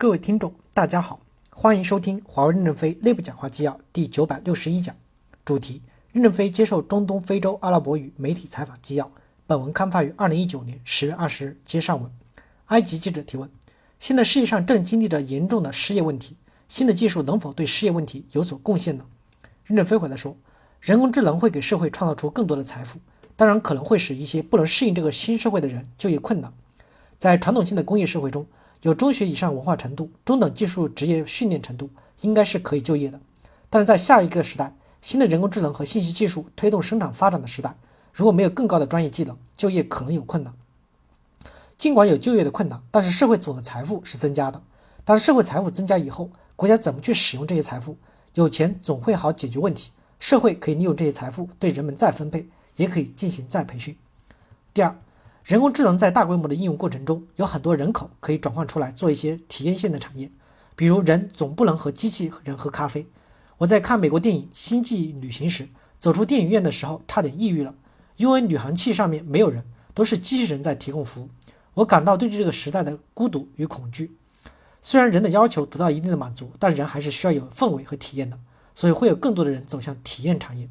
各位听众，大家好，欢迎收听华为任正非内部讲话纪要第九百六十一讲，主题：任正非接受中东非洲阿拉伯语媒体采访纪要。本文刊发于二零一九年十月二十日。接上文，埃及记者提问：现在世界上正经历着严重的失业问题，新的技术能否对失业问题有所贡献呢？任正非回答说：人工智能会给社会创造出更多的财富，当然可能会使一些不能适应这个新社会的人就业困难。在传统性的工业社会中，有中学以上文化程度、中等技术职业训练程度，应该是可以就业的。但是在下一个时代，新的人工智能和信息技术推动生产发展的时代，如果没有更高的专业技能，就业可能有困难。尽管有就业的困难，但是社会总的财富是增加的。当社会财富增加以后，国家怎么去使用这些财富？有钱总会好解决问题。社会可以利用这些财富对人们再分配，也可以进行再培训。第二。人工智能在大规模的应用过程中，有很多人口可以转换出来做一些体验性的产业，比如人总不能和机器人喝咖啡。我在看美国电影《星际旅行》时，走出电影院的时候差点抑郁了，因为旅行器上面没有人，都是机器人在提供服务。我感到对这个时代的孤独与恐惧。虽然人的要求得到一定的满足，但人还是需要有氛围和体验的，所以会有更多的人走向体验产业。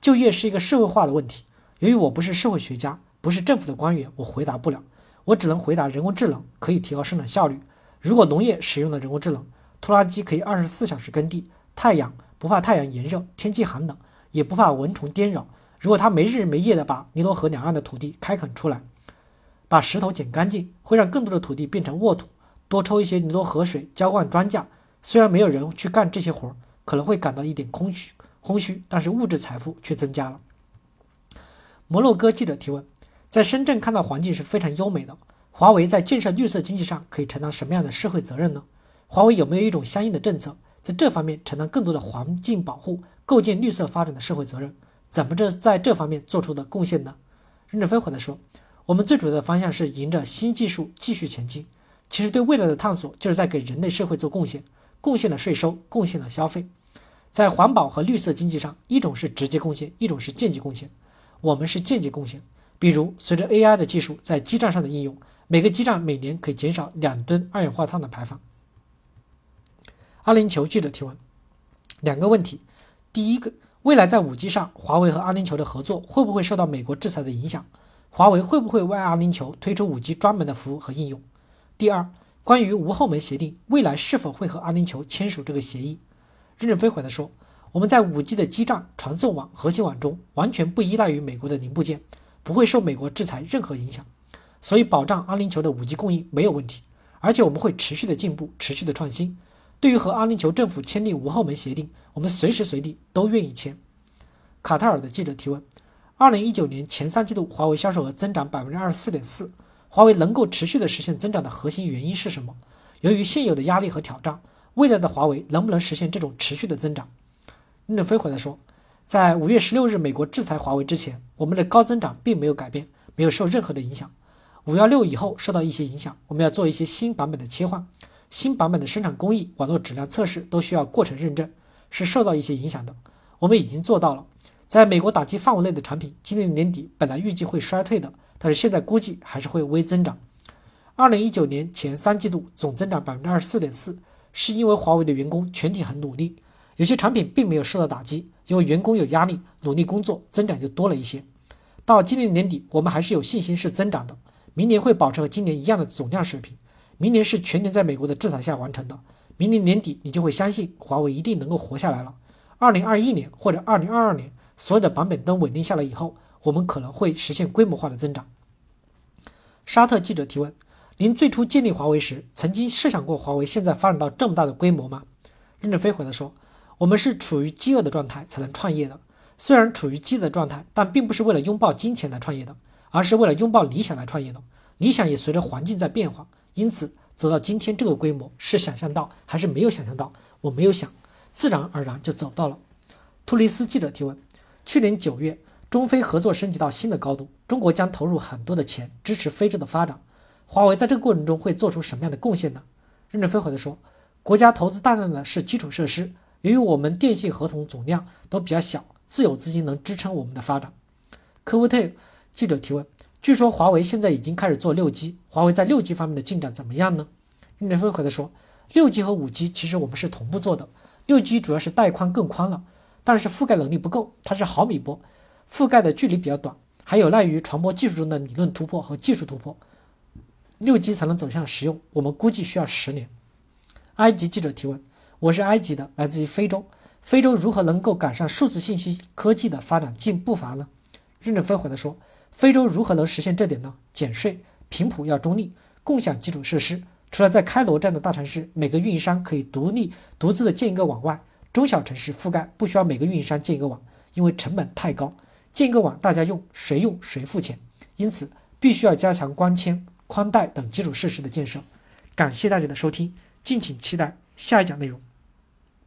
就业是一个社会化的问题，由于我不是社会学家。不是政府的官员，我回答不了。我只能回答：人工智能可以提高生产效率。如果农业使用了人工智能，拖拉机可以二十四小时耕地，太阳不怕太阳炎热，天气寒冷也不怕蚊虫叮扰。如果它没日没夜地把尼罗河两岸的土地开垦出来，把石头捡干净，会让更多的土地变成沃土，多抽一些尼罗河水浇灌庄稼。虽然没有人去干这些活儿，可能会感到一点空虚，空虚，但是物质财富却增加了。摩洛哥记者提问。在深圳看到环境是非常优美的。华为在建设绿色经济上可以承担什么样的社会责任呢？华为有没有一种相应的政策，在这方面承担更多的环境保护、构建绿色发展的社会责任？怎么着在这方面做出的贡献呢？任正非回答说：“我们最主要的方向是迎着新技术继续前进。其实对未来的探索，就是在给人类社会做贡献，贡献了税收，贡献了消费。在环保和绿色经济上，一种是直接贡献，一种是间接贡献。我们是间接贡献。”比如，随着 AI 的技术在基站上的应用，每个基站每年可以减少两吨二氧化碳的排放。阿联酋记者提问：两个问题，第一个，未来在 5G 上，华为和阿联酋的合作会不会受到美国制裁的影响？华为会不会为阿联酋推出 5G 专门的服务和应用？第二，关于无后门协定，未来是否会和阿联酋签署这个协议？任正非回答说：我们在 5G 的基站、传送网、核心网中，完全不依赖于美国的零部件。不会受美国制裁任何影响，所以保障阿联酋的五 G 供应没有问题。而且我们会持续的进步，持续的创新。对于和阿联酋政府签订无后门协定，我们随时随地都愿意签。卡塔尔的记者提问：二零一九年前三季度华为销售额增长百分之二十四点四，华为能够持续的实现增长的核心原因是什么？由于现有的压力和挑战，未来的华为能不能实现这种持续的增长？任正非回答说。在五月十六日，美国制裁华为之前，我们的高增长并没有改变，没有受任何的影响。五幺六以后受到一些影响，我们要做一些新版本的切换，新版本的生产工艺、网络质量测试都需要过程认证，是受到一些影响的。我们已经做到了，在美国打击范围内的产品，今年年底本来预计会衰退的，但是现在估计还是会微增长。二零一九年前三季度总增长百分之二十四点四，是因为华为的员工全体很努力。有些产品并没有受到打击，因为员工有压力，努力工作，增长就多了一些。到今年年底，我们还是有信心是增长的。明年会保持和今年一样的总量水平。明年是全年在美国的制裁下完成的。明年年底，你就会相信华为一定能够活下来了。二零二一年或者二零二二年，所有的版本都稳定下来以后，我们可能会实现规模化的增长。沙特记者提问：您最初建立华为时，曾经设想过华为现在发展到这么大的规模吗？任正非回答说。我们是处于饥饿的状态才能创业的，虽然处于饥饿的状态，但并不是为了拥抱金钱来创业的，而是为了拥抱理想来创业的。理想也随着环境在变化，因此走到今天这个规模是想象到还是没有想象到？我没有想，自然而然就走到了。突尼斯记者提问：去年九月，中非合作升级到新的高度，中国将投入很多的钱支持非洲的发展，华为在这个过程中会做出什么样的贡献呢？任正非回答说：国家投资大量的是基础设施。由于我们电信合同总量都比较小，自有资金能支撑我们的发展。科威特记者提问：据说华为现在已经开始做六 G，华为在六 G 方面的进展怎么样呢？任正非回答说，六 G 和五 G 其实我们是同步做的，六 G 主要是带宽更宽了，但是覆盖能力不够，它是毫米波，覆盖的距离比较短，还有赖于传播技术中的理论突破和技术突破，六 G 才能走向实用，我们估计需要十年。埃及记者提问：我是埃及的，来自于非洲。非洲如何能够赶上数字信息科技的发展进步伐呢？任正非回答说：“非洲如何能实现这点呢？减税、频谱要中立、共享基础设施。除了在开罗这样的大城市，每个运营商可以独立独自的建一个网外，中小城市覆盖不需要每个运营商建一个网，因为成本太高。建一个网大家用，谁用谁付钱。因此，必须要加强光纤、宽带等基础设施的建设。”感谢大家的收听，敬请期待下一讲内容。